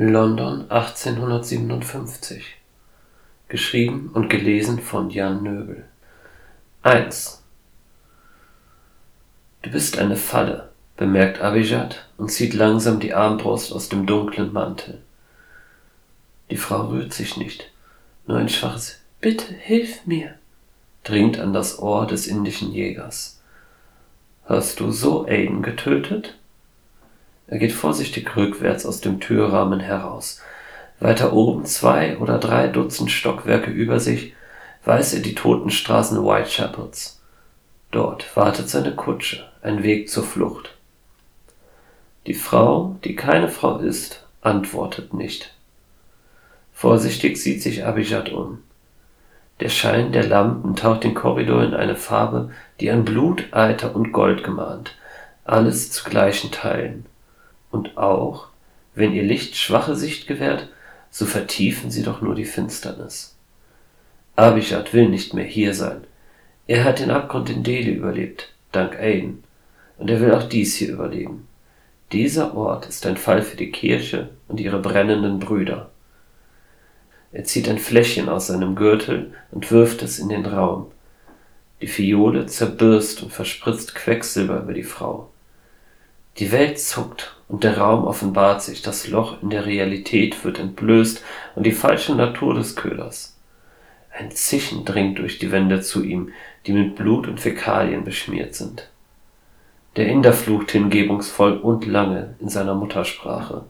London 1857 Geschrieben und gelesen von Jan Nöbel 1 Du bist eine Falle, bemerkt Abijad und zieht langsam die Armbrust aus dem dunklen Mantel. Die Frau rührt sich nicht, nur ein schwaches Bitte, hilf mir dringt an das Ohr des indischen Jägers. Hast du so Aiden getötet? Er geht vorsichtig rückwärts aus dem Türrahmen heraus. Weiter oben, zwei oder drei Dutzend Stockwerke über sich, weiß er die toten Straßen Whitechapels. Dort wartet seine Kutsche, ein Weg zur Flucht. Die Frau, die keine Frau ist, antwortet nicht. Vorsichtig sieht sich Abijad um. Der Schein der Lampen taucht den Korridor in eine Farbe, die an Blut, Eiter und Gold gemahnt, alles zu gleichen Teilen. Und auch, wenn ihr Licht schwache Sicht gewährt, so vertiefen sie doch nur die Finsternis. Abishad will nicht mehr hier sein. Er hat den Abgrund in Delhi überlebt, dank Aiden. Und er will auch dies hier überleben. Dieser Ort ist ein Fall für die Kirche und ihre brennenden Brüder. Er zieht ein Fläschchen aus seinem Gürtel und wirft es in den Raum. Die Fiole zerbirst und verspritzt Quecksilber über die Frau. Die Welt zuckt und der Raum offenbart sich, das Loch in der Realität wird entblößt und die falsche Natur des Köders. Ein Zischen dringt durch die Wände zu ihm, die mit Blut und Fäkalien beschmiert sind. Der Inder flucht hingebungsvoll und lange in seiner Muttersprache.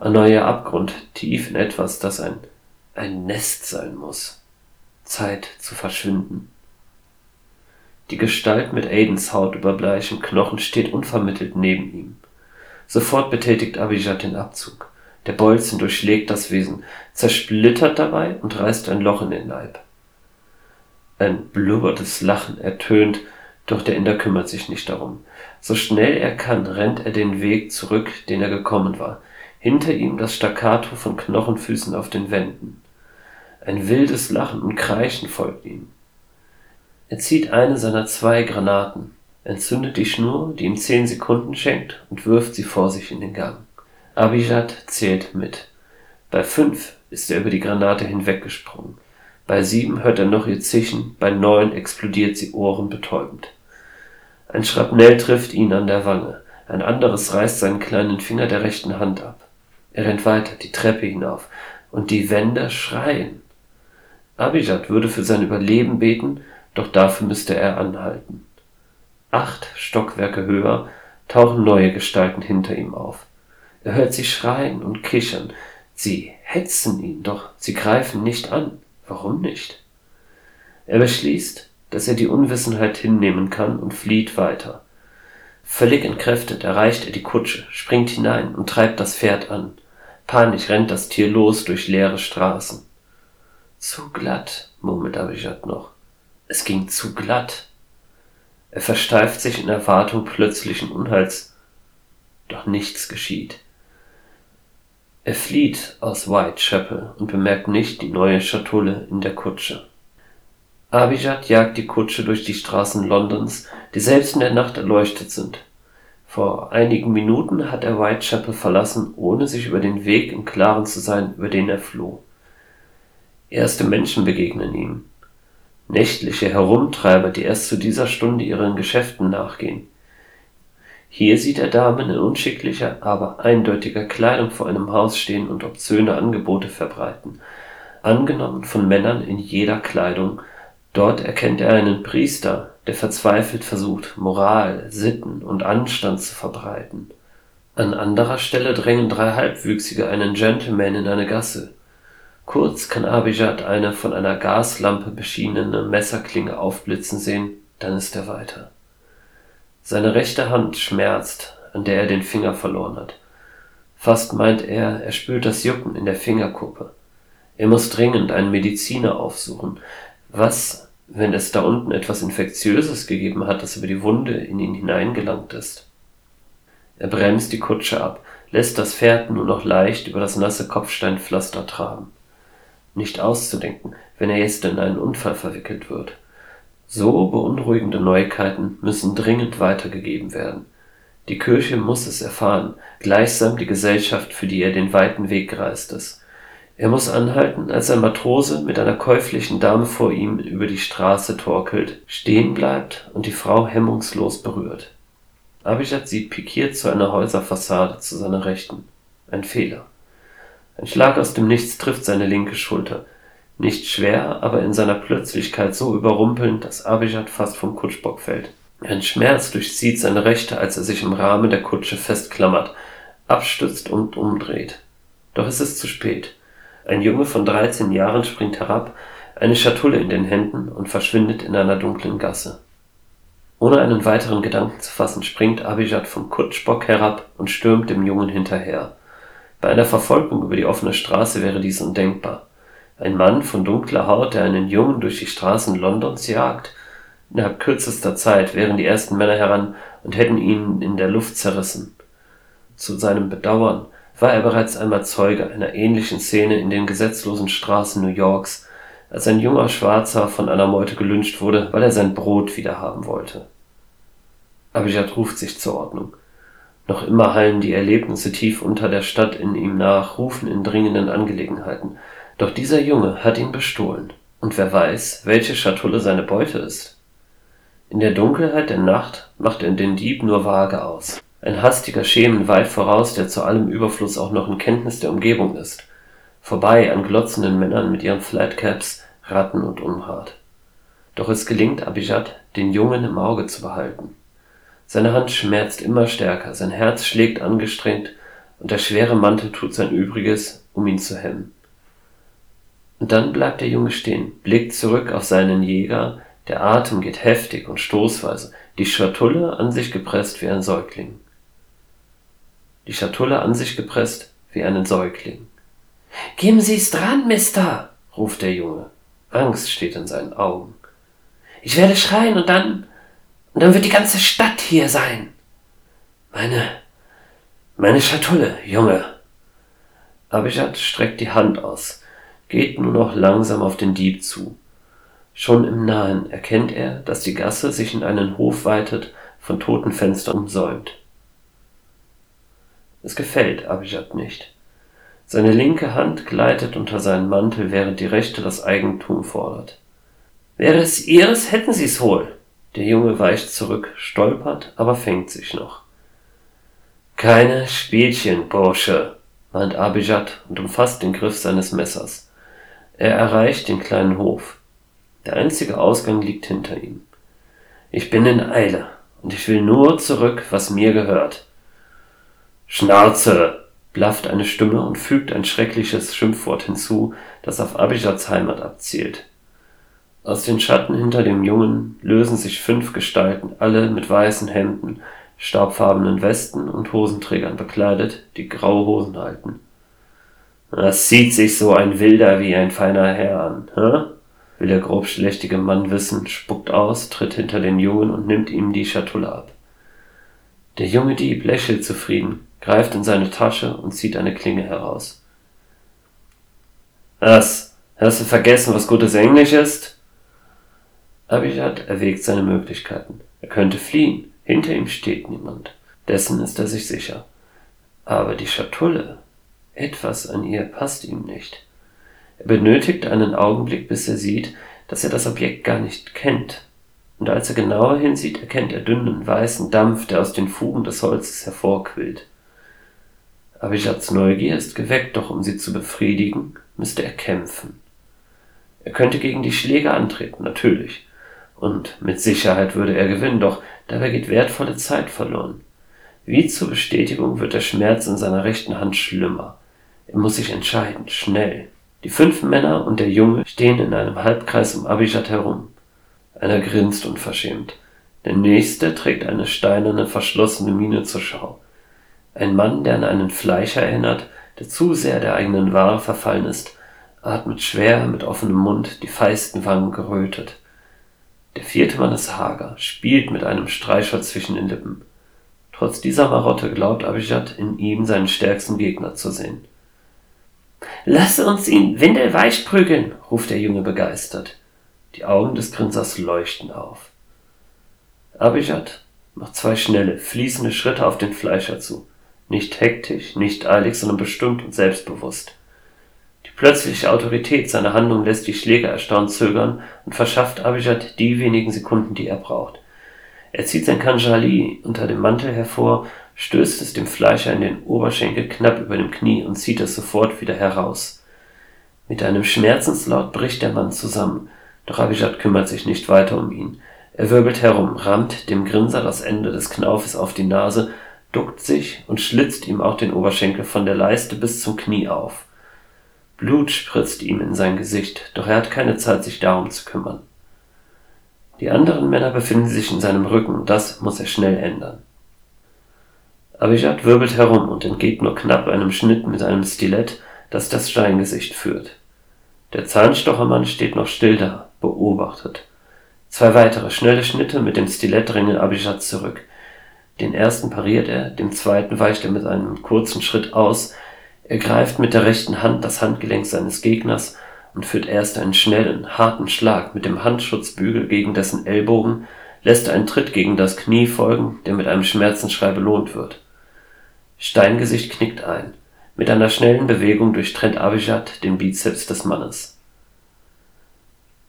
Ein neuer Abgrund tief in etwas, das ein ein Nest sein muss. Zeit zu verschwinden. Die Gestalt mit Aidens Haut über bleichem Knochen steht unvermittelt neben ihm. Sofort betätigt Abijad den Abzug. Der Bolzen durchschlägt das Wesen, zersplittert dabei und reißt ein Loch in den Leib. Ein blubbertes Lachen ertönt, doch der Inder kümmert sich nicht darum. So schnell er kann, rennt er den Weg zurück, den er gekommen war. Hinter ihm das Staccato von Knochenfüßen auf den Wänden. Ein wildes Lachen und Kreischen folgt ihm. Er zieht eine seiner zwei Granaten, entzündet die Schnur, die ihm zehn Sekunden schenkt, und wirft sie vor sich in den Gang. Abijad zählt mit. Bei fünf ist er über die Granate hinweggesprungen. Bei sieben hört er noch ihr Zischen, bei neun explodiert sie ohrenbetäubend. Ein Schrapnell trifft ihn an der Wange, ein anderes reißt seinen kleinen Finger der rechten Hand ab. Er rennt weiter, die Treppe hinauf, und die Wände schreien. Abijad würde für sein Überleben beten, doch dafür müsste er anhalten. Acht Stockwerke höher tauchen neue Gestalten hinter ihm auf. Er hört sie schreien und kichern. Sie hetzen ihn, doch sie greifen nicht an. Warum nicht? Er beschließt, dass er die Unwissenheit hinnehmen kann und flieht weiter. Völlig entkräftet erreicht er die Kutsche, springt hinein und treibt das Pferd an. Panisch rennt das Tier los durch leere Straßen. Zu glatt, murmelt Abijad noch. Es ging zu glatt. Er versteift sich in Erwartung plötzlichen Unheils. Doch nichts geschieht. Er flieht aus Whitechapel und bemerkt nicht die neue Schatulle in der Kutsche. Abijad jagt die Kutsche durch die Straßen Londons, die selbst in der Nacht erleuchtet sind. Vor einigen Minuten hat er Whitechapel verlassen, ohne sich über den Weg im Klaren zu sein, über den er floh. Erste Menschen begegnen ihm. Nächtliche Herumtreiber, die erst zu dieser Stunde ihren Geschäften nachgehen. Hier sieht er Damen in unschicklicher, aber eindeutiger Kleidung vor einem Haus stehen und obszöne Angebote verbreiten, angenommen von Männern in jeder Kleidung. Dort erkennt er einen Priester, der verzweifelt versucht, Moral, Sitten und Anstand zu verbreiten. An anderer Stelle drängen drei Halbwüchsige einen Gentleman in eine Gasse. Kurz kann Abijad eine von einer Gaslampe beschienene Messerklinge aufblitzen sehen, dann ist er weiter. Seine rechte Hand schmerzt, an der er den Finger verloren hat. Fast meint er, er spürt das Jucken in der Fingerkuppe. Er muss dringend einen Mediziner aufsuchen. Was, wenn es da unten etwas Infektiöses gegeben hat, das über die Wunde in ihn hineingelangt ist? Er bremst die Kutsche ab, lässt das Pferd nur noch leicht über das nasse Kopfsteinpflaster traben nicht auszudenken, wenn er jetzt in einen Unfall verwickelt wird. So beunruhigende Neuigkeiten müssen dringend weitergegeben werden. Die Kirche muss es erfahren, gleichsam die Gesellschaft, für die er den weiten Weg gereist ist. Er muss anhalten, als ein Matrose mit einer käuflichen Dame vor ihm über die Straße torkelt, stehen bleibt und die Frau hemmungslos berührt. Abijad sieht pikiert zu einer Häuserfassade zu seiner Rechten. Ein Fehler. Ein Schlag aus dem Nichts trifft seine linke Schulter. Nicht schwer, aber in seiner Plötzlichkeit so überrumpelnd, dass Abijad fast vom Kutschbock fällt. Ein Schmerz durchzieht seine Rechte, als er sich im Rahmen der Kutsche festklammert, abstützt und umdreht. Doch es ist zu spät. Ein Junge von 13 Jahren springt herab, eine Schatulle in den Händen und verschwindet in einer dunklen Gasse. Ohne einen weiteren Gedanken zu fassen, springt Abijad vom Kutschbock herab und stürmt dem Jungen hinterher. Bei einer Verfolgung über die offene Straße wäre dies undenkbar. Ein Mann von dunkler Haut, der einen Jungen durch die Straßen Londons jagt? Innerhalb kürzester Zeit wären die ersten Männer heran und hätten ihn in der Luft zerrissen. Zu seinem Bedauern war er bereits einmal Zeuge einer ähnlichen Szene in den gesetzlosen Straßen New Yorks, als ein junger Schwarzer von einer Meute gelyncht wurde, weil er sein Brot wiederhaben wollte. Abijad ruft sich zur Ordnung. Noch immer hallen die Erlebnisse tief unter der Stadt in ihm nach, rufen in dringenden Angelegenheiten. Doch dieser Junge hat ihn bestohlen. Und wer weiß, welche Schatulle seine Beute ist. In der Dunkelheit der Nacht macht er den Dieb nur vage aus. Ein hastiger Schemen weit voraus, der zu allem Überfluss auch noch in Kenntnis der Umgebung ist. Vorbei an glotzenden Männern mit ihren Flatcaps, Ratten und Unrat. Doch es gelingt Abijad, den Jungen im Auge zu behalten. Seine Hand schmerzt immer stärker, sein Herz schlägt angestrengt und der schwere Mantel tut sein Übriges, um ihn zu hemmen. Und dann bleibt der Junge stehen, blickt zurück auf seinen Jäger, der Atem geht heftig und stoßweise, die Schatulle an sich gepresst wie ein Säugling die Schatulle an sich gepresst wie einen Säugling. Geben Sie's dran, Mister, ruft der Junge. Angst steht in seinen Augen. Ich werde schreien und dann, und dann wird die ganze Stadt hier sein. Meine, meine Schatulle, Junge. Abijad streckt die Hand aus, geht nur noch langsam auf den Dieb zu. Schon im Nahen erkennt er, dass die Gasse sich in einen Hof weitet, von toten Fenstern umsäumt. Es gefällt Abijad nicht. Seine linke Hand gleitet unter seinen Mantel, während die rechte das Eigentum fordert. Wäre es ihres, hätten sie's wohl. Der Junge weicht zurück, stolpert, aber fängt sich noch. Keine Spielchen, Bursche, meint Abijad und umfasst den Griff seines Messers. Er erreicht den kleinen Hof. Der einzige Ausgang liegt hinter ihm. Ich bin in Eile und ich will nur zurück, was mir gehört. Schnauze! blafft eine Stimme und fügt ein schreckliches Schimpfwort hinzu, das auf Abijads Heimat abzielt. Aus den Schatten hinter dem Jungen lösen sich fünf Gestalten, alle mit weißen Hemden, staubfarbenen Westen und Hosenträgern bekleidet, die graue Hosen halten. Was sieht sich so ein Wilder wie ein feiner Herr an, hä? will der grobschlächtige Mann wissen, spuckt aus, tritt hinter den Jungen und nimmt ihm die Schatulle ab. Der junge Dieb lächelt zufrieden, greift in seine Tasche und zieht eine Klinge heraus. Was? Hast du vergessen, was gutes Englisch ist? Abijad erwägt seine Möglichkeiten. Er könnte fliehen. Hinter ihm steht niemand. Dessen ist er sich sicher. Aber die Schatulle, etwas an ihr passt ihm nicht. Er benötigt einen Augenblick, bis er sieht, dass er das Objekt gar nicht kennt. Und als er genauer hinsieht, erkennt er dünnen weißen Dampf, der aus den Fugen des Holzes hervorquillt. Abijads Neugier ist geweckt, doch um sie zu befriedigen, müsste er kämpfen. Er könnte gegen die Schläge antreten, natürlich. Und mit Sicherheit würde er gewinnen, doch dabei geht wertvolle Zeit verloren. Wie zur Bestätigung wird der Schmerz in seiner rechten Hand schlimmer. Er muss sich entscheiden, schnell. Die fünf Männer und der Junge stehen in einem Halbkreis um Abijad herum. Einer grinst unverschämt. Der nächste trägt eine steinerne, verschlossene Miene zur Schau. Ein Mann, der an einen Fleischer erinnert, der zu sehr der eigenen Ware verfallen ist, atmet schwer mit offenem Mund, die feisten Wangen gerötet. Der vierte Mann ist hager, spielt mit einem Streichholz zwischen den Lippen. Trotz dieser Marotte glaubt Abijad, in ihm seinen stärksten Gegner zu sehen. Lass uns ihn windelweich prügeln, ruft der Junge begeistert. Die Augen des Grinsers leuchten auf. Abijad macht zwei schnelle, fließende Schritte auf den Fleischer zu. Nicht hektisch, nicht eilig, sondern bestimmt und selbstbewusst. Plötzliche Autorität seiner Handlung lässt die Schläger erstaunt zögern und verschafft Abijad die wenigen Sekunden, die er braucht. Er zieht sein Kanjali unter dem Mantel hervor, stößt es dem Fleischer in den Oberschenkel knapp über dem Knie und zieht es sofort wieder heraus. Mit einem Schmerzenslaut bricht der Mann zusammen, doch Abijad kümmert sich nicht weiter um ihn. Er wirbelt herum, rammt dem Grinser das Ende des Knaufes auf die Nase, duckt sich und schlitzt ihm auch den Oberschenkel von der Leiste bis zum Knie auf. Blut spritzt ihm in sein Gesicht, doch er hat keine Zeit, sich darum zu kümmern. Die anderen Männer befinden sich in seinem Rücken, das muss er schnell ändern. Abijad wirbelt herum und entgeht nur knapp einem Schnitt mit einem Stilett, das das Steingesicht führt. Der Zahnstochermann steht noch still da, beobachtet. Zwei weitere schnelle Schnitte mit dem Stilett drängen Abijad zurück. Den ersten pariert er, dem zweiten weicht er mit einem kurzen Schritt aus. Er greift mit der rechten Hand das Handgelenk seines Gegners und führt erst einen schnellen, harten Schlag mit dem Handschutzbügel gegen dessen Ellbogen, lässt einen Tritt gegen das Knie folgen, der mit einem Schmerzensschrei belohnt wird. Steingesicht knickt ein. Mit einer schnellen Bewegung durchtrennt Abijad den Bizeps des Mannes.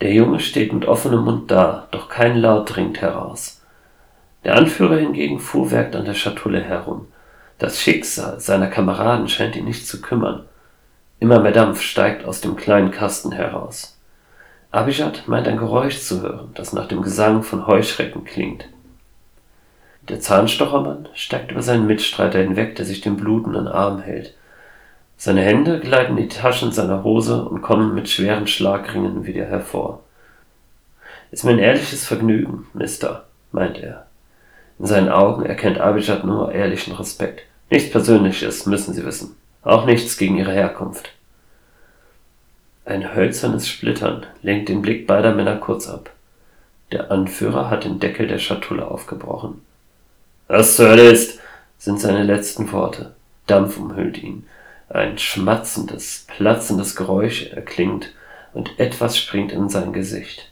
Der Junge steht mit offenem Mund da, doch kein Laut dringt heraus. Der Anführer hingegen fuhrwerkt an der Schatulle herum. Das Schicksal seiner Kameraden scheint ihn nicht zu kümmern. Immer mehr Dampf steigt aus dem kleinen Kasten heraus. Abijad meint ein Geräusch zu hören, das nach dem Gesang von Heuschrecken klingt. Der Zahnstochermann steigt über seinen Mitstreiter hinweg, der sich den blutenden Arm hält. Seine Hände gleiten in die Taschen seiner Hose und kommen mit schweren Schlagringen wieder hervor. Ist mir ein ehrliches Vergnügen, Mister, meint er. In seinen Augen erkennt Abijad nur ehrlichen Respekt. Nichts Persönliches, müssen Sie wissen. Auch nichts gegen Ihre Herkunft. Ein hölzernes Splittern lenkt den Blick beider Männer kurz ab. Der Anführer hat den Deckel der Schatulle aufgebrochen. Was zur Hölle ist, sind seine letzten Worte. Dampf umhüllt ihn. Ein schmatzendes, platzendes Geräusch erklingt und etwas springt in sein Gesicht.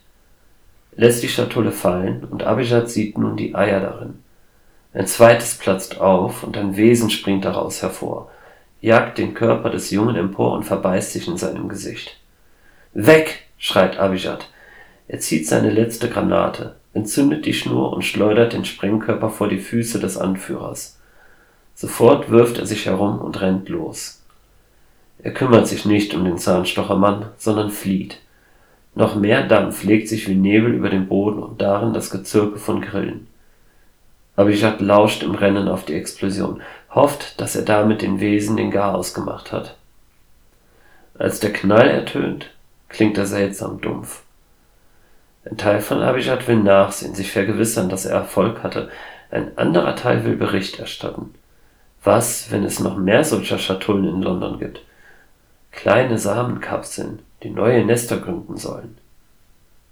Lässt die Schatulle fallen und Abijad sieht nun die Eier darin. Ein zweites platzt auf und ein Wesen springt daraus hervor, jagt den Körper des Jungen empor und verbeißt sich in seinem Gesicht. Weg! schreit Abijad. Er zieht seine letzte Granate, entzündet die Schnur und schleudert den Sprengkörper vor die Füße des Anführers. Sofort wirft er sich herum und rennt los. Er kümmert sich nicht um den Zahnstochermann, sondern flieht. Noch mehr Dampf legt sich wie Nebel über den Boden und darin das Gezirpe von Grillen. Abijad lauscht im Rennen auf die Explosion, hofft, dass er damit den Wesen den Garaus gemacht hat. Als der Knall ertönt, klingt er seltsam dumpf. Ein Teil von Abijad will nachsehen, sich vergewissern, dass er Erfolg hatte. Ein anderer Teil will Bericht erstatten. Was, wenn es noch mehr solcher Schatullen in London gibt? kleine Samenkapseln, die neue Nester gründen sollen